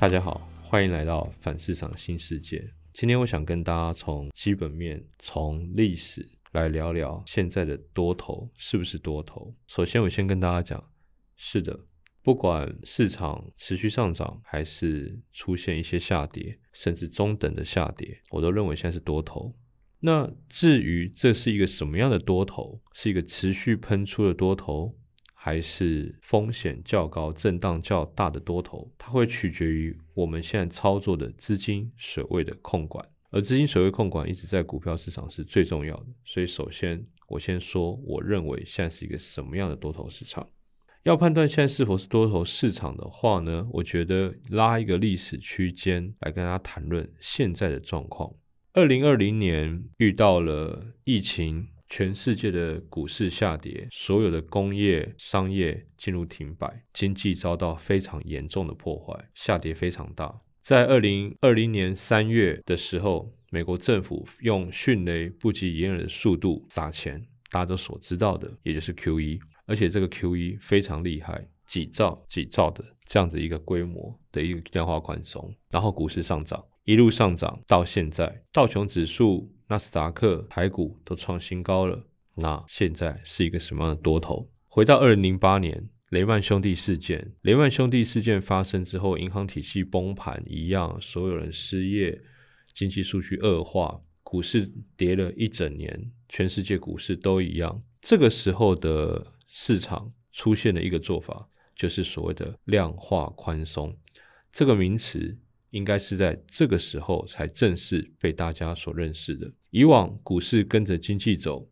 大家好，欢迎来到反市场新世界。今天我想跟大家从基本面、从历史来聊聊现在的多头是不是多头。首先，我先跟大家讲，是的，不管市场持续上涨，还是出现一些下跌，甚至中等的下跌，我都认为现在是多头。那至于这是一个什么样的多头，是一个持续喷出的多头？还是风险较高、震荡较大的多头，它会取决于我们现在操作的资金水位的控管，而资金水位控管一直在股票市场是最重要的。所以，首先我先说，我认为现在是一个什么样的多头市场？要判断现在是否是多头市场的话呢？我觉得拉一个历史区间来跟大家谈论现在的状况。二零二零年遇到了疫情。全世界的股市下跌，所有的工业、商业进入停摆，经济遭到非常严重的破坏，下跌非常大。在二零二零年三月的时候，美国政府用迅雷不及掩耳的速度砸钱，大家都所知道的，也就是 Q E，而且这个 Q E 非常厉害，几兆、几兆的这样子一个规模的一个量化宽松，然后股市上涨，一路上涨到现在，道琼指数。纳斯达克、台股都创新高了，那现在是一个什么样的多头？回到二零零八年雷曼兄弟事件，雷曼兄弟事件发生之后，银行体系崩盘一样，所有人失业，经济数据恶化，股市跌了一整年，全世界股市都一样。这个时候的市场出现了一个做法，就是所谓的量化宽松这个名词。应该是在这个时候才正式被大家所认识的。以往股市跟着经济走，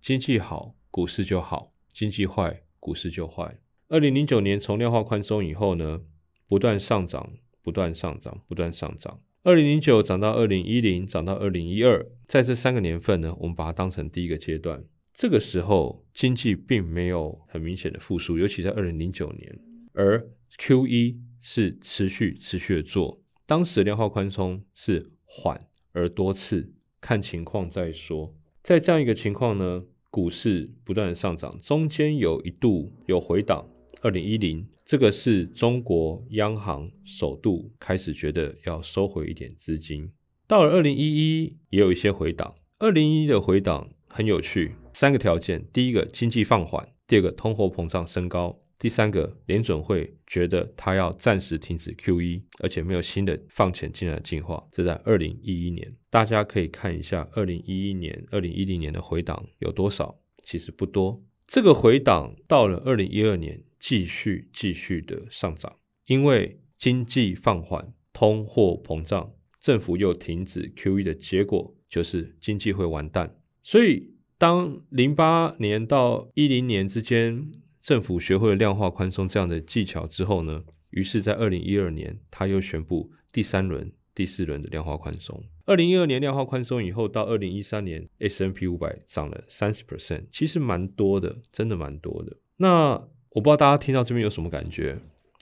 经济好股市就好，经济坏股市就坏。二零零九年从量化宽松以后呢，不断上涨，不断上涨，不断上涨。二零零九涨到二零一零，涨到二零一二，在这三个年份呢，我们把它当成第一个阶段。这个时候经济并没有很明显的复苏，尤其在二零零九年，而 Q 一是持续持续的做。当时量化宽松是缓而多次，看情况再说。在这样一个情况呢，股市不断的上涨，中间有一度有回档。二零一零，这个是中国央行首度开始觉得要收回一点资金。到了二零一一，也有一些回档。二零一一的回档很有趣，三个条件：第一个，经济放缓；第二个，通货膨胀升高。第三个，联准会觉得它要暂时停止 QE，而且没有新的放钱进来的计划。这在二零一一年，大家可以看一下二零一一年、二零一零年的回档有多少，其实不多。这个回档到了二零一二年，继续继续的上涨，因为经济放缓、通货膨胀，政府又停止 QE 的结果，就是经济会完蛋。所以，当零八年到一零年之间，政府学会了量化宽松这样的技巧之后呢，于是，在二零一二年，他又宣布第三轮、第四轮的量化宽松。二零一二年量化宽松以后，到二零一三年，S N P 五百涨了三十 percent，其实蛮多的，真的蛮多的。那我不知道大家听到这边有什么感觉？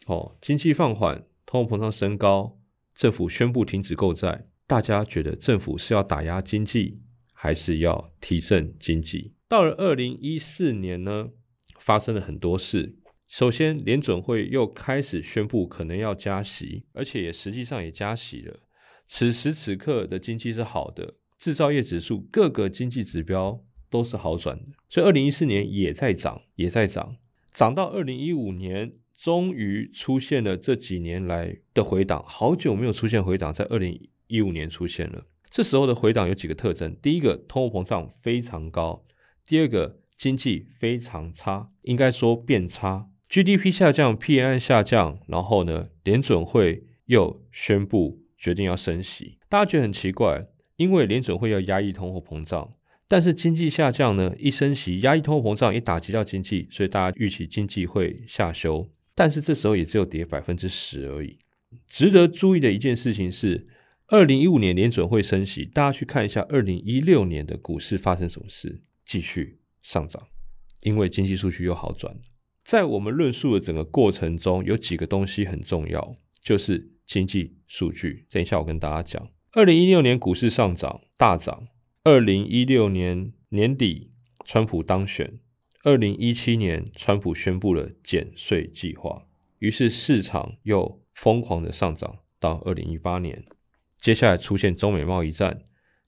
哦，经济放缓，通货膨胀升高，政府宣布停止购债，大家觉得政府是要打压经济，还是要提振经济？到了二零一四年呢？发生了很多事。首先，联准会又开始宣布可能要加息，而且也实际上也加息了。此时此刻的经济是好的，制造业指数各个经济指标都是好转的，所以二零一四年也在涨，也在涨，涨到二零一五年，终于出现了这几年来的回档。好久没有出现回档，在二零一五年出现了。这时候的回档有几个特征：第一个，通货膨胀非常高；第二个。经济非常差，应该说变差，GDP 下降 pm 下降，然后呢，联准会又宣布决定要升息。大家觉得很奇怪，因为联准会要压抑通货膨胀，但是经济下降呢，一升息压抑通货膨胀，一打击到经济，所以大家预期经济会下修，但是这时候也只有跌百分之十而已。值得注意的一件事情是，二零一五年联准会升息，大家去看一下二零一六年的股市发生什么事，继续。上涨，因为经济数据又好转。在我们论述的整个过程中，有几个东西很重要，就是经济数据。等一下我跟大家讲。二零一六年股市上涨大涨，二零一六年年底川普当选，二零一七年川普宣布了减税计划，于是市场又疯狂的上涨，到二零一八年，接下来出现中美贸易战，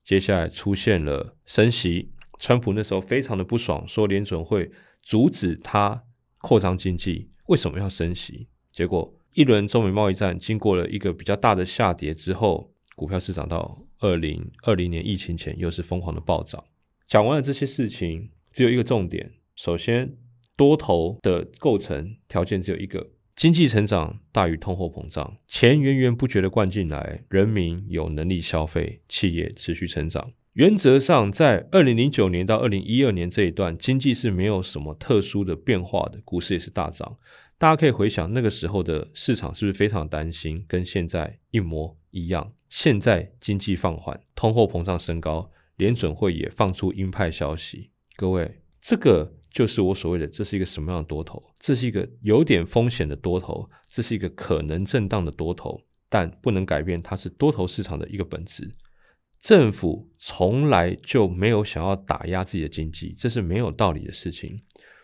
接下来出现了升息。川普那时候非常的不爽，说联准会阻止他扩张经济，为什么要升息？结果一轮中美贸易战经过了一个比较大的下跌之后，股票市场到二零二零年疫情前又是疯狂的暴涨。讲完了这些事情，只有一个重点，首先多头的构成条件只有一个。经济成长大于通货膨胀，钱源源不绝的灌进来，人民有能力消费，企业持续成长。原则上，在二零零九年到二零一二年这一段，经济是没有什么特殊的变化的，股市也是大涨。大家可以回想那个时候的市场是不是非常担心？跟现在一模一样。现在经济放缓，通货膨胀升高，联准会也放出鹰派消息。各位，这个。就是我所谓的，这是一个什么样的多头？这是一个有点风险的多头，这是一个可能震荡的多头，但不能改变它是多头市场的一个本质。政府从来就没有想要打压自己的经济，这是没有道理的事情。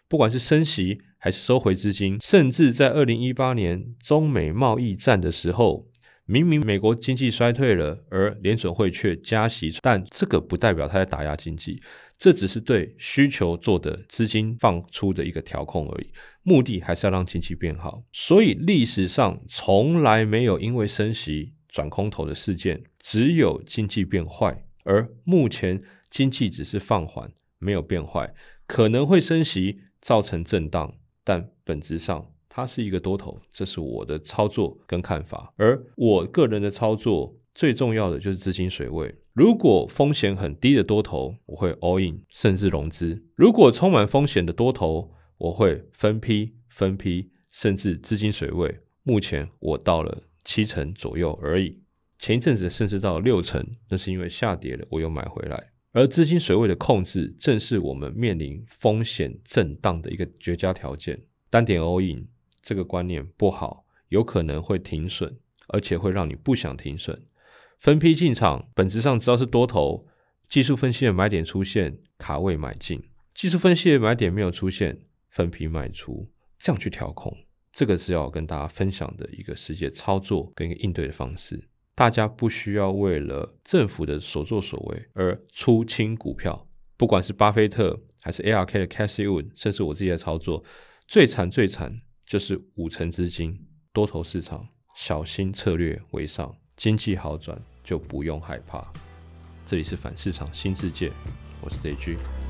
不管是升息还是收回资金，甚至在二零一八年中美贸易战的时候，明明美国经济衰退了，而联准会却加息，但这个不代表他在打压经济。这只是对需求做的资金放出的一个调控而已，目的还是要让经济变好。所以历史上从来没有因为升息转空头的事件，只有经济变坏。而目前经济只是放缓，没有变坏，可能会升息造成震荡，但本质上它是一个多头。这是我的操作跟看法，而我个人的操作。最重要的就是资金水位。如果风险很低的多头，我会 all in，甚至融资；如果充满风险的多头，我会分批、分批，甚至资金水位。目前我到了七成左右而已。前一阵子甚至到六成，那是因为下跌了，我又买回来。而资金水位的控制，正是我们面临风险震荡的一个绝佳条件。单点 all in 这个观念不好，有可能会停损，而且会让你不想停损。分批进场，本质上只要是多头，技术分析的买点出现，卡位买进；技术分析的买点没有出现，分批卖出，这样去调控。这个是要跟大家分享的一个实际操作跟应对的方式。大家不需要为了政府的所作所为而出清股票，不管是巴菲特还是 ARK 的 Cassie Wood，甚至我自己的操作，最惨最惨就是五成资金多头市场，小心策略为上。经济好转就不用害怕。这里是反市场新世界，我是 Z G。